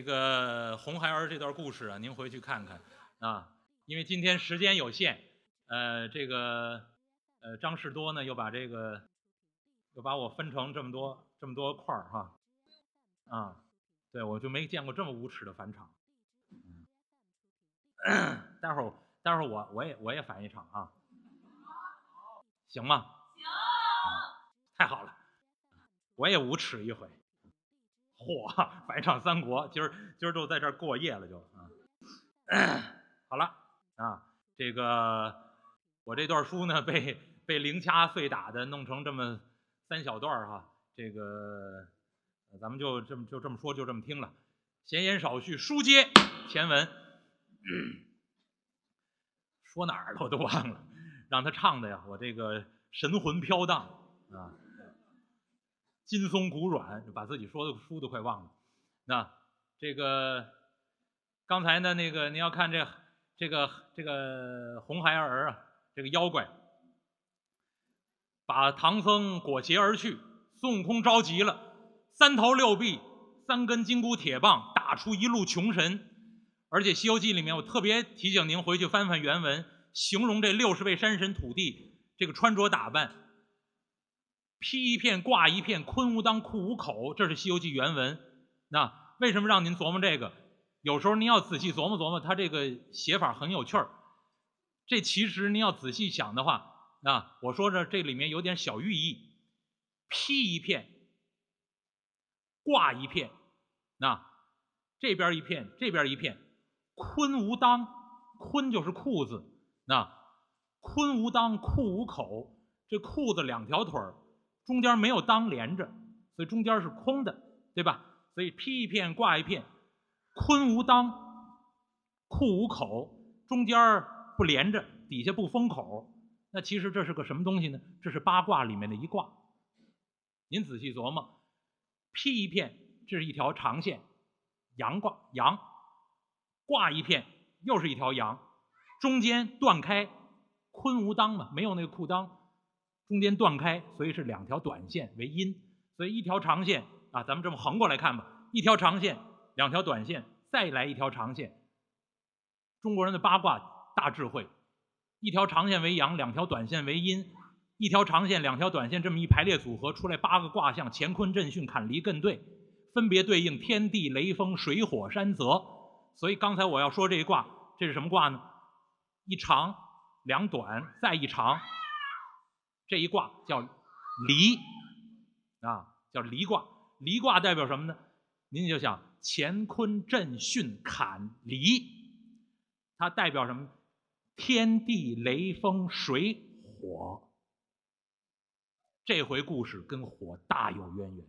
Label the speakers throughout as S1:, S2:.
S1: 这个红孩儿这段故事啊，您回去看看啊，因为今天时间有限，呃，这个呃张士多呢又把这个又把我分成这么多这么多块儿哈，啊，对我就没见过这么无耻的返场。待会儿待会儿我我也我也返一场啊，行吗？行，太好了，我也无耻一回。嚯，返场三国，今儿今儿就在这儿过夜了，就啊，好了啊，这个我这段书呢，被被零掐碎打的弄成这么三小段哈，这个咱们就这么就这么说，就这么听了。闲言少叙，书接前文，说哪儿了我都忘了，让他唱的呀，我这个神魂飘荡啊。筋松骨软，把自己说的书都快忘了。那这个刚才呢，那个您要看这这个这个红孩儿啊，这个妖怪把唐僧裹挟而去，孙悟空着急了，三头六臂、三根金箍铁棒打出一路穷神。而且《西游记》里面，我特别提醒您回去翻翻原文，形容这六十位山神土地这个穿着打扮。披一片挂一片，坤无当库无口，这是《西游记》原文。那为什么让您琢磨这个？有时候您要仔细琢磨琢磨，它这个写法很有趣儿。这其实您要仔细想的话，那我说这这里面有点小寓意。披一片，挂一片，那这边一片，这边一片，坤无当，坤就是裤子，那坤无当裤无口，这裤子两条腿儿。中间没有裆连着，所以中间是空的，对吧？所以披一片挂一片，坤无裆，库无口，中间不连着，底下不封口。那其实这是个什么东西呢？这是八卦里面的一卦。您仔细琢磨，披一片，这是一条长线，阳卦，阳；挂一片，又是一条阳，中间断开，坤无裆嘛，没有那个裤裆。中间断开，所以是两条短线为阴，所以一条长线啊，咱们这么横过来看吧，一条长线，两条短线，再来一条长线。中国人的八卦大智慧，一条长线为阳，两条短线为阴，一条长线，两条短线，这么一排列组合出来八个卦象：乾坤震巽坎离艮兑，分别对应天地雷风水火山泽。所以刚才我要说这一卦，这是什么卦呢？一长两短，再一长。这一卦叫离啊，叫离卦。离卦代表什么呢？您就想乾坤震巽坎离，它代表什么？天地雷风水火。这回故事跟火大有渊源，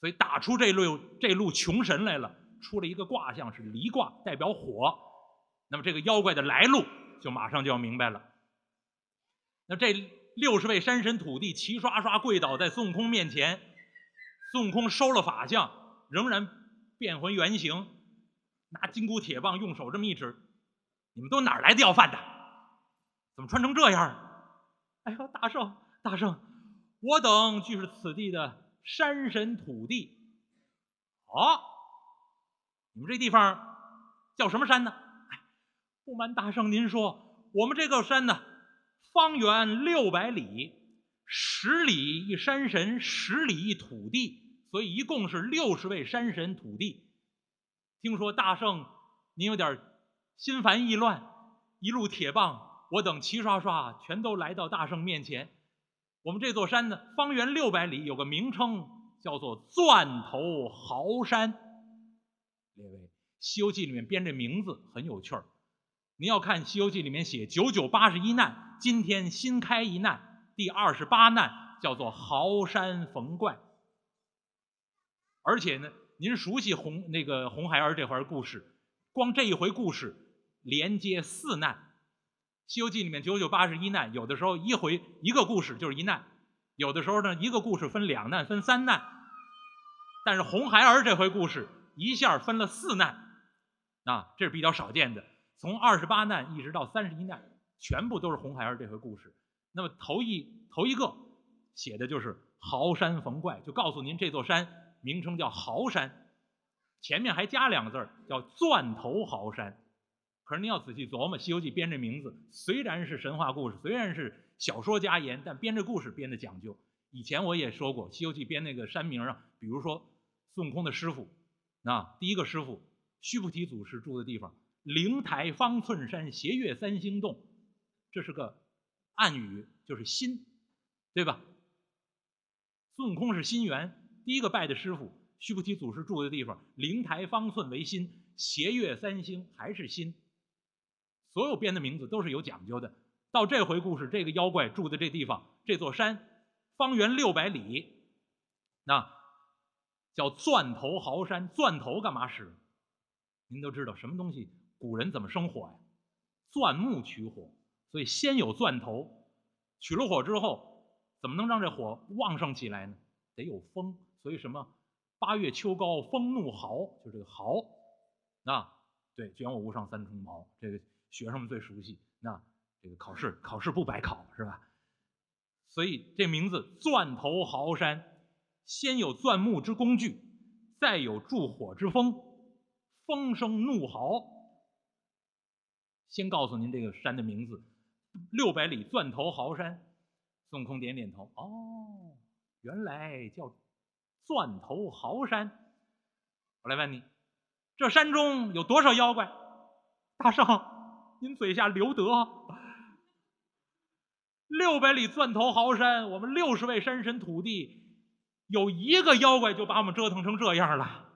S1: 所以打出这路这路穷神来了，出了一个卦象是离卦，代表火。那么这个妖怪的来路就马上就要明白了。那这。六十位山神土地齐刷刷跪倒在孙悟空面前，孙悟空收了法相，仍然变回原形，拿金箍铁棒用手这么一指：“你们都哪来的要饭的？怎么穿成这样？”哎呦，大圣，大圣，我等俱是此地的山神土地。哦，你们这地方叫什么山呢？哎，不瞒大圣您说，我们这个山呢。方圆六百里，十里一山神，十里一土地，所以一共是六十位山神土地。听说大圣您有点心烦意乱，一路铁棒，我等齐刷刷全都来到大圣面前。我们这座山呢，方圆六百里有个名称，叫做钻头豪山。列位，《西游记》里面编这名字很有趣儿。您要看《西游记》里面写九九八十一难，今天新开一难，第二十八难叫做豪山逢怪。而且呢，您熟悉红那个红孩儿这回故事，光这一回故事连接四难，《西游记》里面九九八十一难，有的时候一回一个故事就是一难，有的时候呢一个故事分两难分三难，但是红孩儿这回故事一下分了四难，啊，这是比较少见的。从二十八难一直到三十一难，全部都是红孩儿这回故事。那么头一头一个写的就是豪山逢怪，就告诉您这座山名称叫豪山。前面还加两个字儿叫钻头豪山。可是您要仔细琢磨，《西游记》编这名字虽然是神话故事，虽然是小说家言，但编这故事编的讲究。以前我也说过，《西游记》编那个山名啊，比如说孙悟空的师傅，啊，第一个师傅须菩提祖师住的地方，灵台方寸山，斜月三星洞，这是个暗语，就是心，对吧？孙悟空是心猿，第一个拜的师傅，须菩提祖师住的地方，灵台方寸为心，斜月三星还是心。所有编的名字都是有讲究的。到这回故事，这个妖怪住的这地方，这座山方圆六百里，那叫钻头豪山。钻头干嘛使？您都知道什么东西？古人怎么生火呀？钻木取火，所以先有钻头，取了火之后，怎么能让这火旺盛起来呢？得有风。所以什么？八月秋高风怒号，就这个号。啊，对，卷我屋上三重茅，这个。学生们最熟悉，那这个考试考试不白考是吧？所以这名字钻头豪山，先有钻木之工具，再有助火之风，风声怒号。先告诉您这个山的名字，六百里钻头豪山。孙悟空点点头，哦，原来叫钻头豪山。我来问你，这山中有多少妖怪？大圣。您嘴下留德，六百里钻头豪山，我们六十位山神土地，有一个妖怪就把我们折腾成这样了。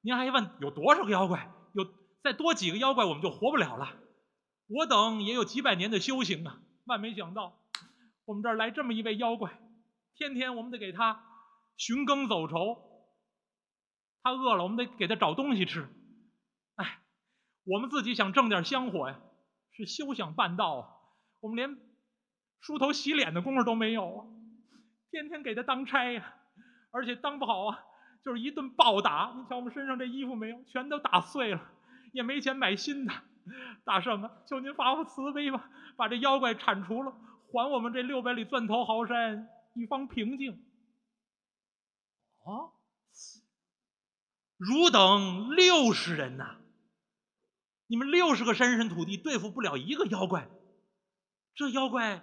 S1: 您还问有多少个妖怪？有再多几个妖怪，我们就活不了了。我等也有几百年的修行啊，万没想到我们这儿来这么一位妖怪，天天我们得给他寻耕走仇，他饿了我们得给他找东西吃。哎，我们自己想挣点香火呀。是休想办到啊！我们连梳头洗脸的功夫都没有啊！天天给他当差呀，而且当不好啊，就是一顿暴打。你瞧我们身上这衣服没有，全都打碎了，也没钱买新的。大圣啊，求您发发慈悲吧，把这妖怪铲除了，还我们这六百里钻头豪山一方平静。哦，汝等六十人呐！你们六十个山神土地对付不了一个妖怪，这妖怪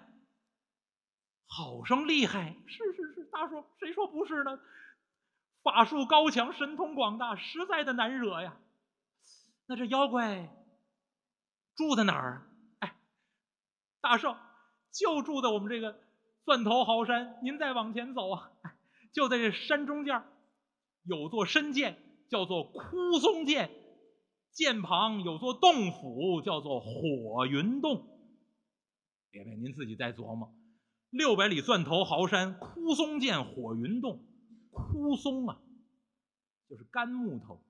S1: 好生厉害！是是是，大叔，谁说不是呢？法术高强，神通广大，实在的难惹呀。那这妖怪住在哪儿？哎，大圣就住在我们这个钻头豪山。您再往前走啊，就在这山中间有座深涧，叫做枯松涧。涧旁有座洞府，叫做火云洞。列位，您自己再琢磨。六百里钻头豪山，枯松涧，火云洞。枯松啊，就是干木头，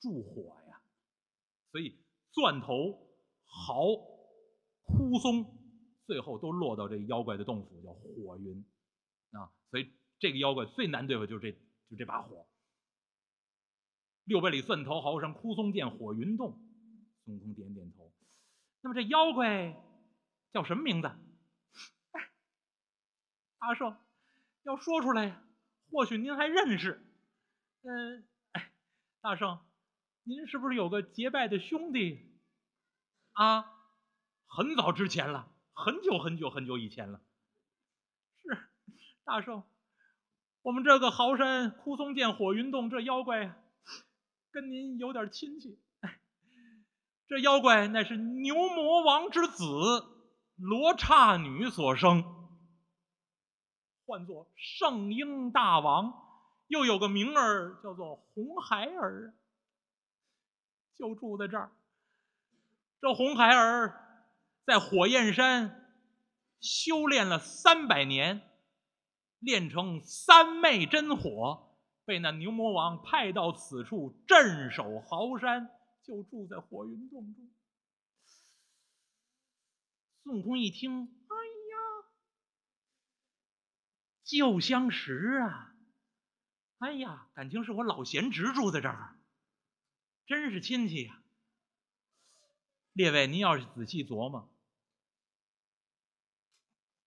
S1: 助火呀。所以钻头豪、枯松，最后都落到这妖怪的洞府，叫火云啊。所以这个妖怪最难对付，就是这就这把火。六百里钻头豪山，枯松见，火云洞。孙悟空点点头。那么这妖怪叫什么名字？哎，阿圣要说出来，或许您还认识。嗯，哎，大圣，您是不是有个结拜的兄弟？啊，很早之前了，很久很久很久以前了。是，大圣，我们这个豪山枯松涧火云洞这妖怪。跟您有点亲戚，这妖怪乃是牛魔王之子罗刹女所生，唤作圣婴大王，又有个名儿叫做红孩儿，就住在这儿。这红孩儿在火焰山修炼了三百年，炼成三昧真火。被那牛魔王派到此处镇守豪山，就住在火云洞中。孙悟空一听，哎呀，旧相识啊！哎呀，感情是我老贤侄住在这儿，真是亲戚呀！列位，您要是仔细琢磨，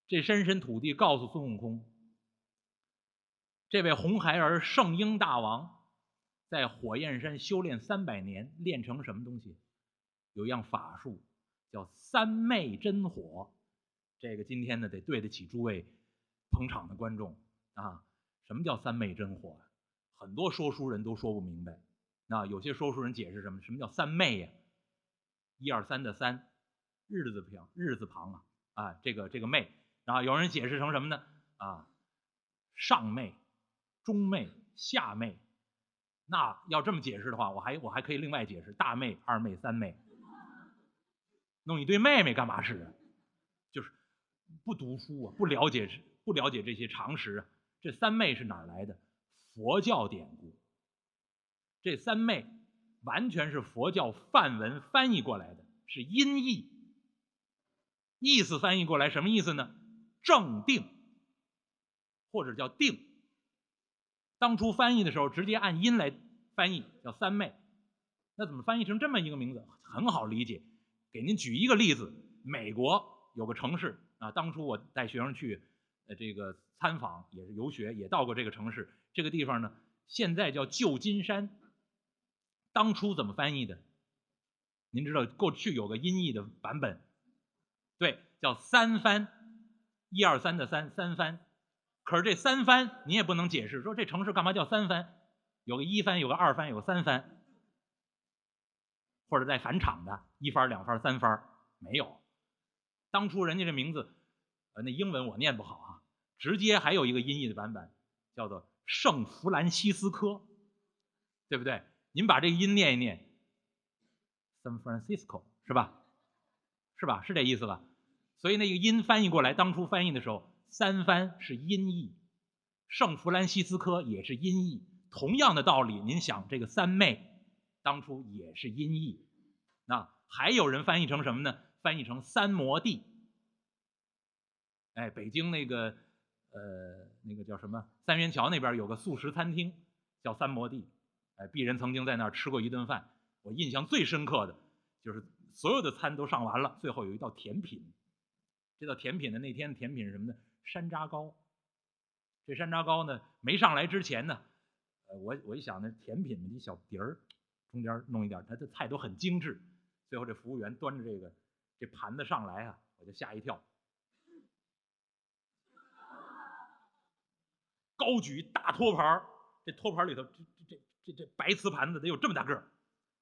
S1: 这山神土地告诉孙悟空。这位红孩儿圣婴大王，在火焰山修炼三百年，练成什么东西？有一样法术叫三昧真火。这个今天呢，得对得起诸位捧场的观众啊！什么叫三昧真火？很多说书人都说不明白。那有些说书人解释什么？什么叫三昧呀？一二三的三，日字旁，日字旁啊啊，这个这个妹。然后有人解释成什么呢？啊，上妹、中妹、下妹。那要这么解释的话，我还我还可以另外解释：大妹、二妹、三妹。弄一堆妹妹干嘛使啊？就是。不读书啊，不了解不了解这些常识啊。这三妹是哪来的？佛教典故。这三妹完全是佛教梵文翻译过来的，是音译。意思翻译过来什么意思呢？正定，或者叫定。当初翻译的时候，直接按音来翻译，叫三昧。那怎么翻译成这么一个名字？很好理解。给您举一个例子：美国有个城市。啊，当初我带学生去，呃，这个参访也是游学，也到过这个城市。这个地方呢，现在叫旧金山。当初怎么翻译的？您知道，过去有个音译的版本，对，叫三番，一二三的三，三番。可是这三番你也不能解释，说这城市干嘛叫三番？有个一番，有个二番，有个三番，或者在返场的，一番、两番、三番，没有。当初人家这名字，呃，那英文我念不好啊，直接还有一个音译的版本，叫做圣弗兰西斯科，对不对？您把这个音念一念，San Francisco 是吧？是吧？是这意思吧？所以那个音翻译过来，当初翻译的时候，三番是音译，圣弗兰西斯科也是音译，同样的道理，您想这个三妹，当初也是音译，那还有人翻译成什么呢？翻译成三摩地，哎，北京那个呃那个叫什么三元桥那边有个素食餐厅叫三摩地，哎，鄙人曾经在那儿吃过一顿饭，我印象最深刻的就是所有的餐都上完了，最后有一道甜品，这道甜品的那天甜品是什么呢？山楂糕。这山楂糕呢没上来之前呢，呃，我我一想那甜品的一小碟儿，中间弄一点，它的菜都很精致，最后这服务员端着这个。这盘子上来啊，我就吓一跳，高举大托盘这托盘里头，这这白瓷盘子得有这么大个儿，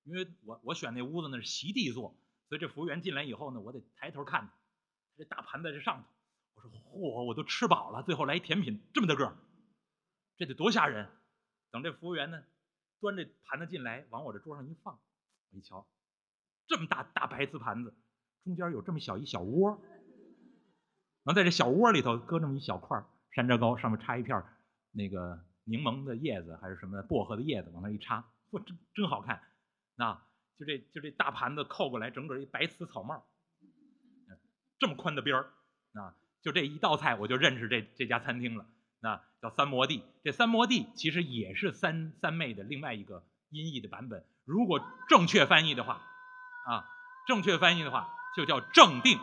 S1: 因为我我选那屋子那是席地坐，所以这服务员进来以后呢，我得抬头看，这大盘在这上头，我说嚯，我都吃饱了，最后来一甜品这么大个儿，这得多吓人！等这服务员呢，端这盘子进来，往我这桌上一放，我一瞧，这么大大白瓷盘子。中间有这么小一小窝，能在这小窝里头搁这么一小块山楂糕，上面插一片那个柠檬的叶子还是什么薄荷的叶子，往那一插，哇，真真好看！啊就这就这大盘子扣过来，整个一白瓷草帽，这么宽的边儿，啊，就这一道菜我就认识这这家餐厅了，那叫三摩地。这三摩地其实也是三三妹的另外一个音译的版本。如果正确翻译的话，啊，正确翻译的话。就叫正定。